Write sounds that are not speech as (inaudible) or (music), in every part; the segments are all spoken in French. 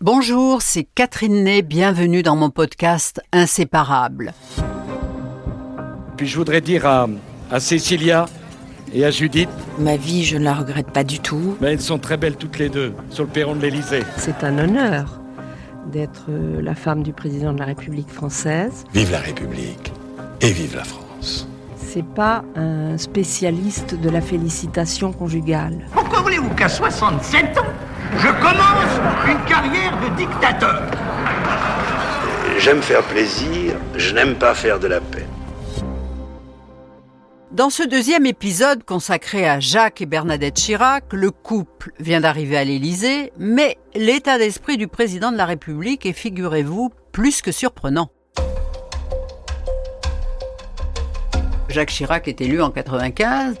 Bonjour, c'est Catherine Ney, bienvenue dans mon podcast Inséparable. Puis je voudrais dire à, à Cécilia et à Judith, Ma vie, je ne la regrette pas du tout. mais elles sont très belles toutes les deux sur le perron de l'Élysée. C'est un honneur d'être euh, la femme du président de la République française. Vive la République et vive la France. C'est pas un spécialiste de la félicitation conjugale. Pourquoi voulez-vous qu'à 67 ans, je commence une carrière de dictateur J'aime faire plaisir, je n'aime pas faire de la peine. Dans ce deuxième épisode consacré à Jacques et Bernadette Chirac, le couple vient d'arriver à l'Élysée, mais l'état d'esprit du président de la République est, figurez-vous, plus que surprenant. Jacques Chirac est élu en 95.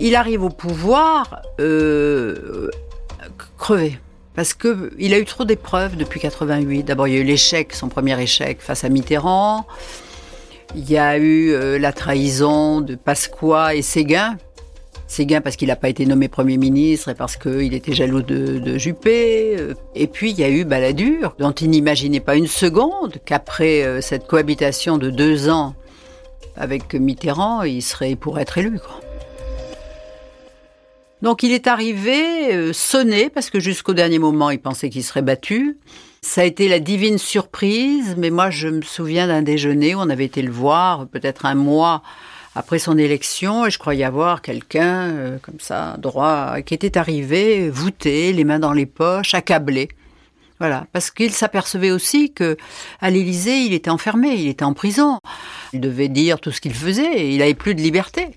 Il arrive au pouvoir euh, crevé. Parce qu'il a eu trop d'épreuves depuis 88. D'abord, il y a eu l'échec, son premier échec face à Mitterrand. Il y a eu euh, la trahison de Pasqua et Séguin. Séguin parce qu'il n'a pas été nommé Premier ministre et parce qu'il était jaloux de, de Juppé. Euh, Et puis il y a eu Balladur, dont il n'imaginait pas une seconde qu'après euh, cette cohabitation de deux ans avec Mitterrand, il serait pour être élu. Donc il est arrivé euh, sonné parce que jusqu'au dernier moment il pensait qu'il serait battu. Ça a été la divine surprise, mais moi je me souviens d'un déjeuner où on avait été le voir peut-être un mois après son élection et je croyais avoir quelqu'un euh, comme ça droit qui était arrivé voûté, les mains dans les poches, accablé. Voilà, parce qu'il s'apercevait aussi que à l'Élysée, il était enfermé, il était en prison. Il devait dire tout ce qu'il faisait, il n'avait plus de liberté.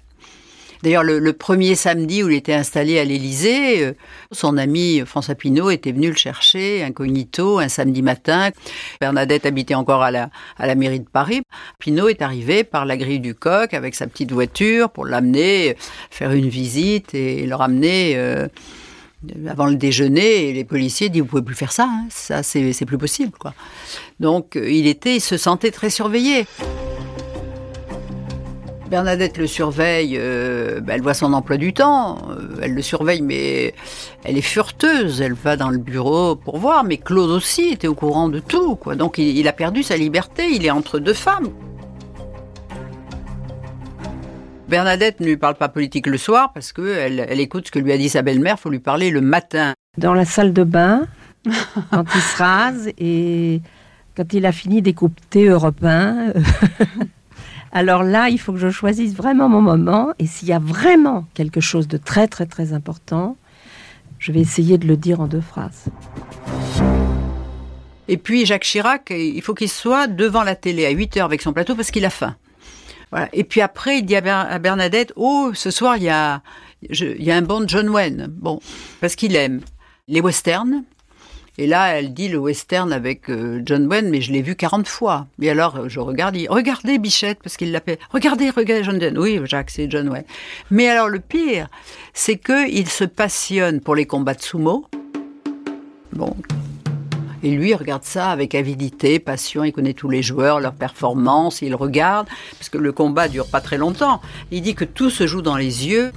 D'ailleurs, le, premier samedi où il était installé à l'Élysée, euh, son ami François Pinault était venu le chercher incognito un samedi matin. Bernadette habitait encore à la, à la mairie de Paris. Pinault est arrivé par la grille du coq avec sa petite voiture pour l'amener faire une visite et le ramener euh, avant le déjeuner. Les policiers disent vous pouvez plus faire ça, hein, ça c'est c'est plus possible quoi. Donc euh, il était, il se sentait très surveillé. Bernadette le surveille, euh, bah, elle voit son emploi du temps, euh, elle le surveille, mais elle est fureteuse, elle va dans le bureau pour voir, mais Claude aussi était au courant de tout, quoi. Donc il, a perdu sa liberté, il est entre deux femmes. Bernadette ne lui parle pas politique le soir parce qu'elle elle écoute ce que lui a dit sa belle-mère, faut lui parler le matin. Dans la salle de bain, (laughs) quand il se rase et quand il a fini d'écouter Europe 1, (laughs) alors là, il faut que je choisisse vraiment mon moment. Et s'il y a vraiment quelque chose de très très très important, je vais essayer de le dire en deux phrases. Et puis Jacques Chirac, il faut qu'il soit devant la télé à 8 heures avec son plateau parce qu'il a faim. Voilà. Et puis après, il dit à Ber- à Bernadette, oh, ce soir, il y a, il y a un bon John Wayne. Bon, parce qu'il aime les westerns. Et là, elle dit le western avec euh, John Wayne, mais je l'ai vu 40 fois. Et alors, euh, je regarde, il regardez Bichette, parce qu'il l'appelle. Regardez, regardez John Wayne. Oui, Jacques, c'est John Wayne. Mais alors, le pire, c'est que il se passionne pour les combats de sumo. Bon, et lui, il regarde ça avec avidité, passion. Il connaît tous les joueurs, leurs performances. Il regarde, parce que le combat dure pas très longtemps. Il dit que tout se joue dans les yeux.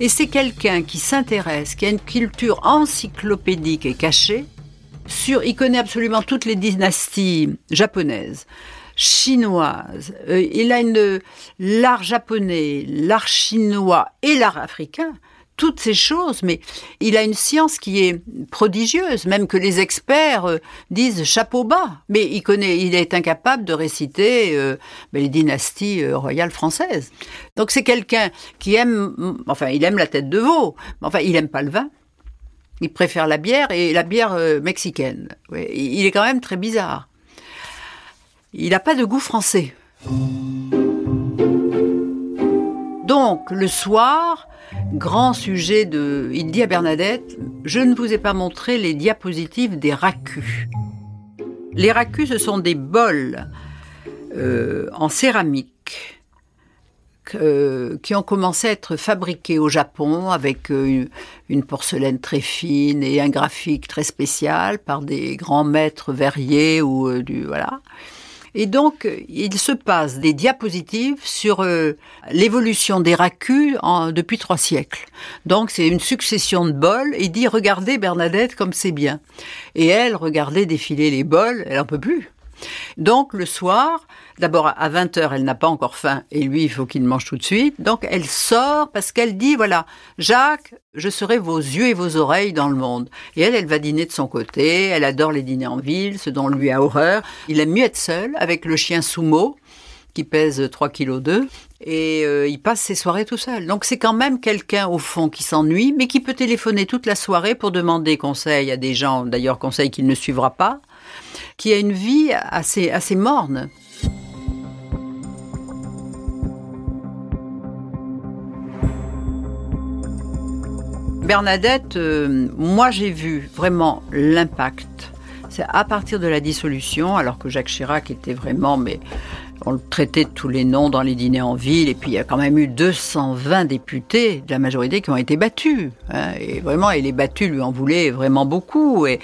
Et c'est quelqu'un qui s'intéresse, qui a une culture encyclopédique et cachée. Il connaît absolument toutes les dynasties japonaises, chinoises. Euh, il a une l'art japonais, l'art chinois et l'art africain toutes ces choses, mais il a une science qui est prodigieuse, même que les experts euh, disent chapeau bas. Mais il connaît, il est incapable de réciter euh, ben, les dynasties royales françaises. Donc c'est quelqu'un qui aime, enfin, il aime la tête de veau, mais enfin, il aime pas le vin. Il préfère la bière et la bière euh, mexicaine. Il est quand même très bizarre. Il n'a pas de goût français. Donc, le soir, grand sujet de... Il dit à Bernadette, je ne vous ai pas montré les diapositives des racus. Les racus, ce sont des bols euh, en céramique que- qui ont commencé à être fabriqués au Japon avec euh, une- porcelaine très fine et un graphique très spécial par des grands maîtres verriers ou euh, du voilà. Et donc, il se passe des diapositives sur euh, l'évolution des racus depuis trois siècles. Donc, c'est une succession de bols. Il dit, regardez Bernadette comme c'est bien. Et elle, regardez défiler les bols, elle en peut plus. Donc le soir, d'abord à 20h, elle n'a pas encore faim et lui, il faut qu'il mange tout de suite. Donc elle sort parce qu'elle dit, voilà, Jacques, je serai vos yeux et vos oreilles dans le monde. Et elle, elle va dîner de son côté, elle adore les dîners en ville, ce dont lui a horreur. Il aime mieux être seul avec le chien Sumo qui pèse 3 kg 2 et euh, il passe ses soirées tout seul. Donc c'est quand même quelqu'un au fond qui s'ennuie mais qui peut téléphoner toute la soirée pour demander conseil à des gens, d'ailleurs conseil qu'il ne suivra pas qui a une vie assez, assez morne. Bernadette, euh, moi j'ai vu vraiment l'impact. C'est à partir de la dissolution, alors que Jacques Chirac était vraiment, mais on le traitait de tous les noms dans les dîners en ville, et puis il y a quand même eu 220 députés de la majorité qui ont été battus. Hein. et vraiment, et les battus lui en voulaient vraiment beaucoup. Et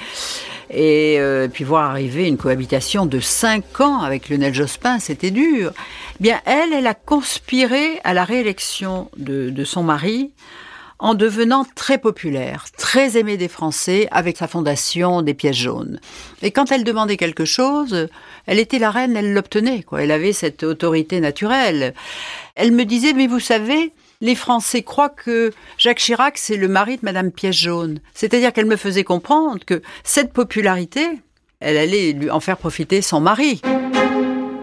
euh, puis voir arriver une cohabitation de cinq ans avec Lionel Jospin, c'était dur. Eh bien, elle, elle a conspiré à la réélection de son mari en devenant très populaire, très aimée des Français avec sa fondation des pièces jaunes. Et quand elle demandait quelque chose, elle était la reine, elle l'obtenait, quoi. Elle avait cette autorité naturelle. Elle me disait, mais vous savez, les Français croient que Jacques Chirac, c'est le mari de Madame Pièce Jaune. C'est-à-dire qu'elle me faisait comprendre que cette popularité, elle allait lui en faire profiter son mari.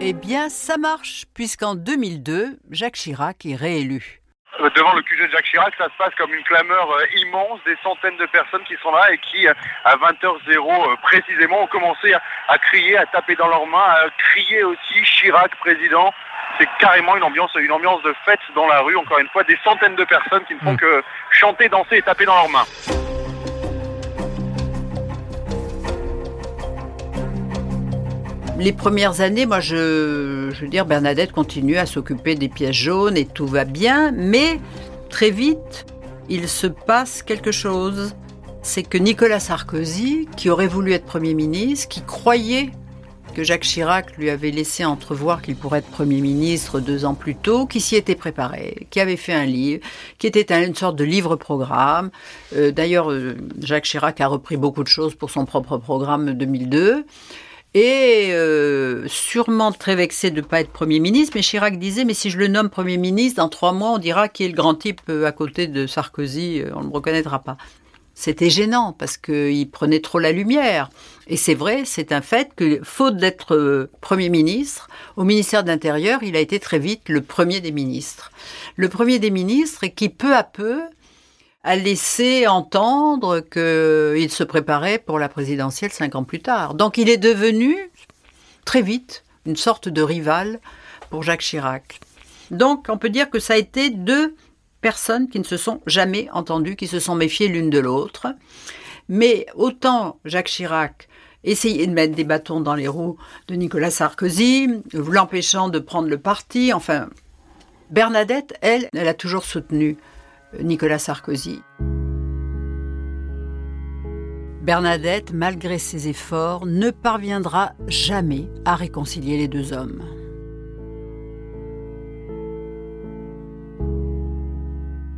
Eh bien, ça marche, puisqu'en 2002, Jacques Chirac est réélu. Devant le QG de Jacques Chirac, ça se passe comme une clameur euh, immense, des centaines de personnes qui sont là et qui, euh, à 20h00 euh, précisément, ont commencé à crier, à taper dans leurs mains, à crier aussi Chirac président, c'est carrément une ambiance, une ambiance de fête dans la rue. Encore une fois, des centaines de personnes qui ne font mm. que chanter, danser et taper dans leurs mains. Les premières années, moi, je, veux dire, Bernadette continue à s'occuper des pièces jaunes et tout va bien, mais très vite, il se passe quelque chose. C'est que Nicolas Sarkozy, qui aurait voulu être Premier ministre, qui croyait que Jacques Chirac lui avait laissé entrevoir qu'il pourrait être Premier ministre deux ans plus tôt, qui s'y était préparé, qui avait fait un livre, qui était une sorte de livre-programme. Euh, d'ailleurs, euh, Jacques Chirac a repris beaucoup de choses pour son propre programme 2002. Et euh, sûrement très vexé de ne pas être Premier ministre, mais Chirac disait, mais si je le nomme Premier ministre, dans trois mois, on dira qui est le grand type à côté de Sarkozy, on ne le reconnaîtra pas. C'était gênant parce qu'il prenait trop la lumière. Et c'est vrai, c'est un fait que, faute d'être euh, Premier ministre, au ministère de l'Intérieur, il a été très vite le premier des ministres. Le premier des ministres qui, peu à peu, a laissé entendre qu'il se préparait pour la présidentielle cinq ans plus tard. Donc il est devenu, très vite, une sorte de rival pour Jacques Chirac. Donc on peut dire que ça a été deux personnes qui ne se sont jamais entendues, qui se sont méfiées l'une de l'autre. Mais autant Jacques Chirac essayait de mettre des bâtons dans les roues de Nicolas Sarkozy, l'empêchant de prendre le parti, enfin, Bernadette, elle, elle a toujours soutenu Nicolas Sarkozy. Bernadette, malgré ses efforts, ne parviendra jamais à réconcilier les deux hommes.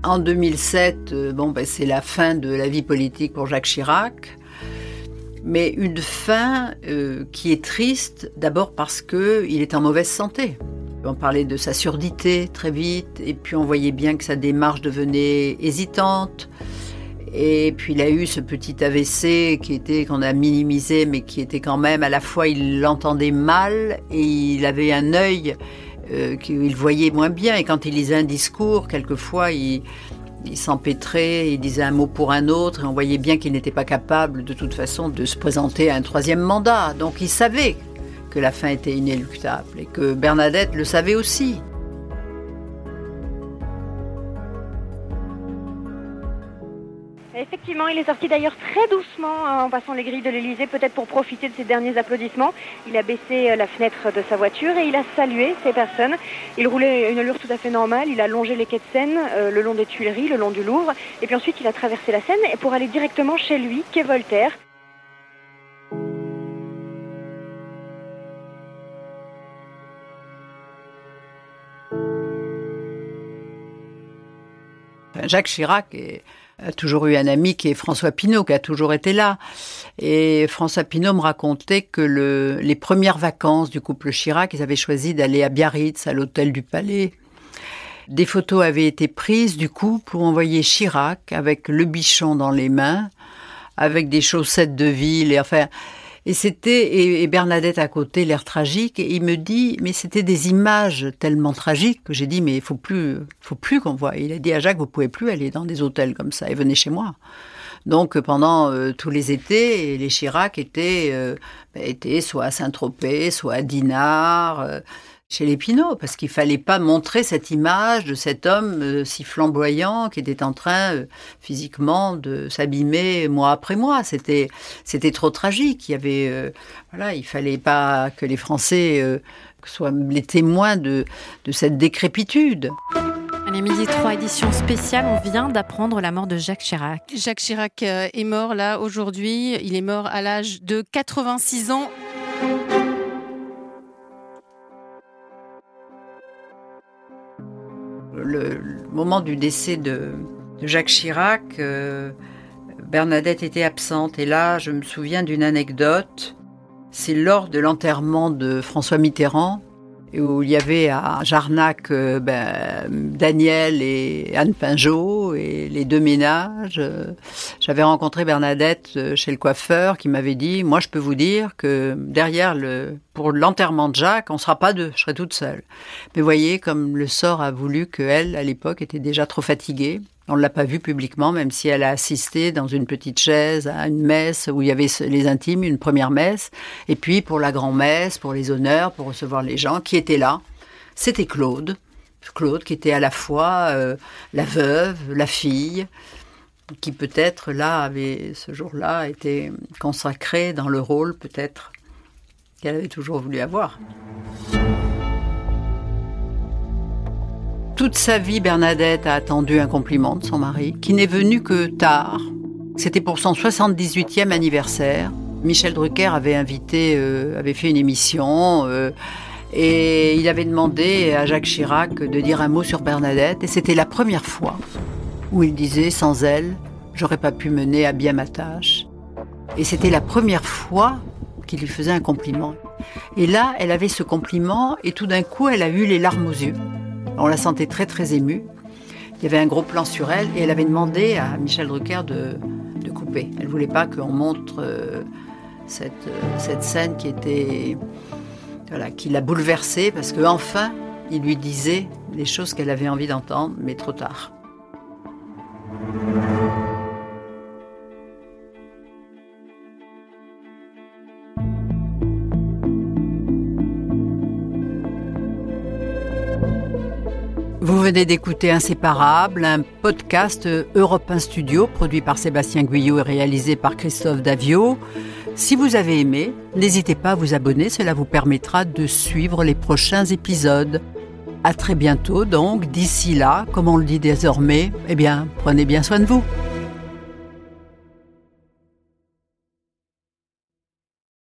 En 2007, euh, bon, ben, c'est la fin de la vie politique pour Jacques Chirac, mais une fin euh, qui est triste, d'abord parce qu'il est en mauvaise santé. On parlait de sa surdité très vite, et puis on voyait bien que sa démarche devenait hésitante. Et puis il a eu ce petit AVC qui était qu'on a minimisé, mais qui était quand même à la fois il l'entendait mal et il avait un œil euh, qu'il voyait moins bien. Et quand il lisait un discours, quelquefois, il, il s'empêtrait, il disait un mot pour un autre, et on voyait bien qu'il n'était pas capable, de toute façon, de se présenter à un troisième mandat. Donc il savait que la fin était inéluctable, et que Bernadette le savait aussi. Effectivement, il est sorti d'ailleurs très doucement hein, en passant les grilles de l'Elysée, peut-être pour profiter de ses derniers applaudissements. Il a baissé euh, la fenêtre de sa voiture et il a salué ces personnes. Il roulait une allure tout à fait normale. Il a longé les quais de Seine, euh, le long des Tuileries, le long du Louvre. Et puis ensuite, il a traversé la Seine pour aller directement chez lui, quai Voltaire. Jacques Chirac a toujours eu un ami qui est François Pinault, qui a toujours été là. Et François Pinault me racontait que le, les premières vacances du couple Chirac, ils avaient choisi d'aller à Biarritz, à l'hôtel du Palais. Des photos avaient été prises du couple pour envoyer Chirac avec le bichon dans les mains, avec des chaussettes de ville, et enfin. Et c'était et, et Bernadette à côté, l'air tragique. Et il me dit, mais c'était des images tellement tragiques que j'ai dit, mais il faut plus, faut plus qu'on voit. Il a dit à Jacques, vous pouvez plus aller dans des hôtels comme ça. Et venez chez moi. Donc pendant euh, tous les étés, les Chirac étaient, euh, étaient soit à Saint-Tropez, soit à Dinard, euh, chez les Pinault, parce qu'il fallait pas montrer cette image de cet homme euh, si flamboyant qui était en train euh, physiquement de s'abîmer mois après mois. C'était c'était trop tragique. Il y avait euh, voilà, il fallait pas que les Français euh, soient les témoins de de cette décrépitude. Allez, midi 3, édition spéciale, on vient d'apprendre la mort de Jacques Chirac. Jacques Chirac est mort là aujourd'hui. Il est mort à l'âge de 86 ans. Le, moment du décès de, de Jacques Chirac, euh, Bernadette était absente. Et là, je me souviens d'une anecdote. C'est lors de l'enterrement de François Mitterrand, où il y avait à Jarnac euh, ben, Daniel et Anne Pinjot et les deux ménages. Euh, J'avais rencontré Bernadette euh, chez le coiffeur qui m'avait dit, moi je peux vous dire que derrière le, pour l'enterrement de Jacques, on sera pas deux, je serai toute seule. Mais voyez, comme le sort a voulu qu'elle, à l'époque, était déjà trop fatiguée. On ne l'a pas vue publiquement, même si elle a assisté dans une petite chaise à une messe où il y avait les intimes, une première messe. Et puis pour la grand-messe, pour les honneurs, pour recevoir les gens qui étaient là, c'était Claude. Claude qui était à la fois euh, la veuve, la fille, qui peut-être là avait ce jour-là été consacrée dans le rôle peut-être qu'elle avait toujours voulu avoir. Toute sa vie, Bernadette a attendu un compliment de son mari, qui n'est venu que tard. C'était pour son 78e anniversaire. Michel Drucker avait invité, euh, avait fait une émission, euh, et il avait demandé à Jacques Chirac de dire un mot sur Bernadette, et c'était la première fois où il disait sans elle, j'aurais pas pu mener à bien ma tâche. Et c'était la première fois qu'il lui faisait un compliment. Et là, elle avait ce compliment, et tout d'un coup, elle a eu les larmes aux yeux. On la sentait très très émue. Il y avait un gros plan sur elle et elle avait demandé à Michel Drucker de, de couper. Elle voulait pas qu'on montre euh, cette, euh, cette scène qui était qui l'a bouleversée parce qu'enfin il lui disait des choses qu'elle avait envie d'entendre, mais trop tard. Vous venez d'écouter Inséparable, un podcast Europe 1 Studio produit par Sébastien Guyot et réalisé par Christophe Davio. Si vous avez aimé, n'hésitez pas à vous abonner, cela vous permettra de suivre les prochains épisodes. À très bientôt donc, d'ici là, comme on le dit désormais, eh bien, prenez bien soin de vous.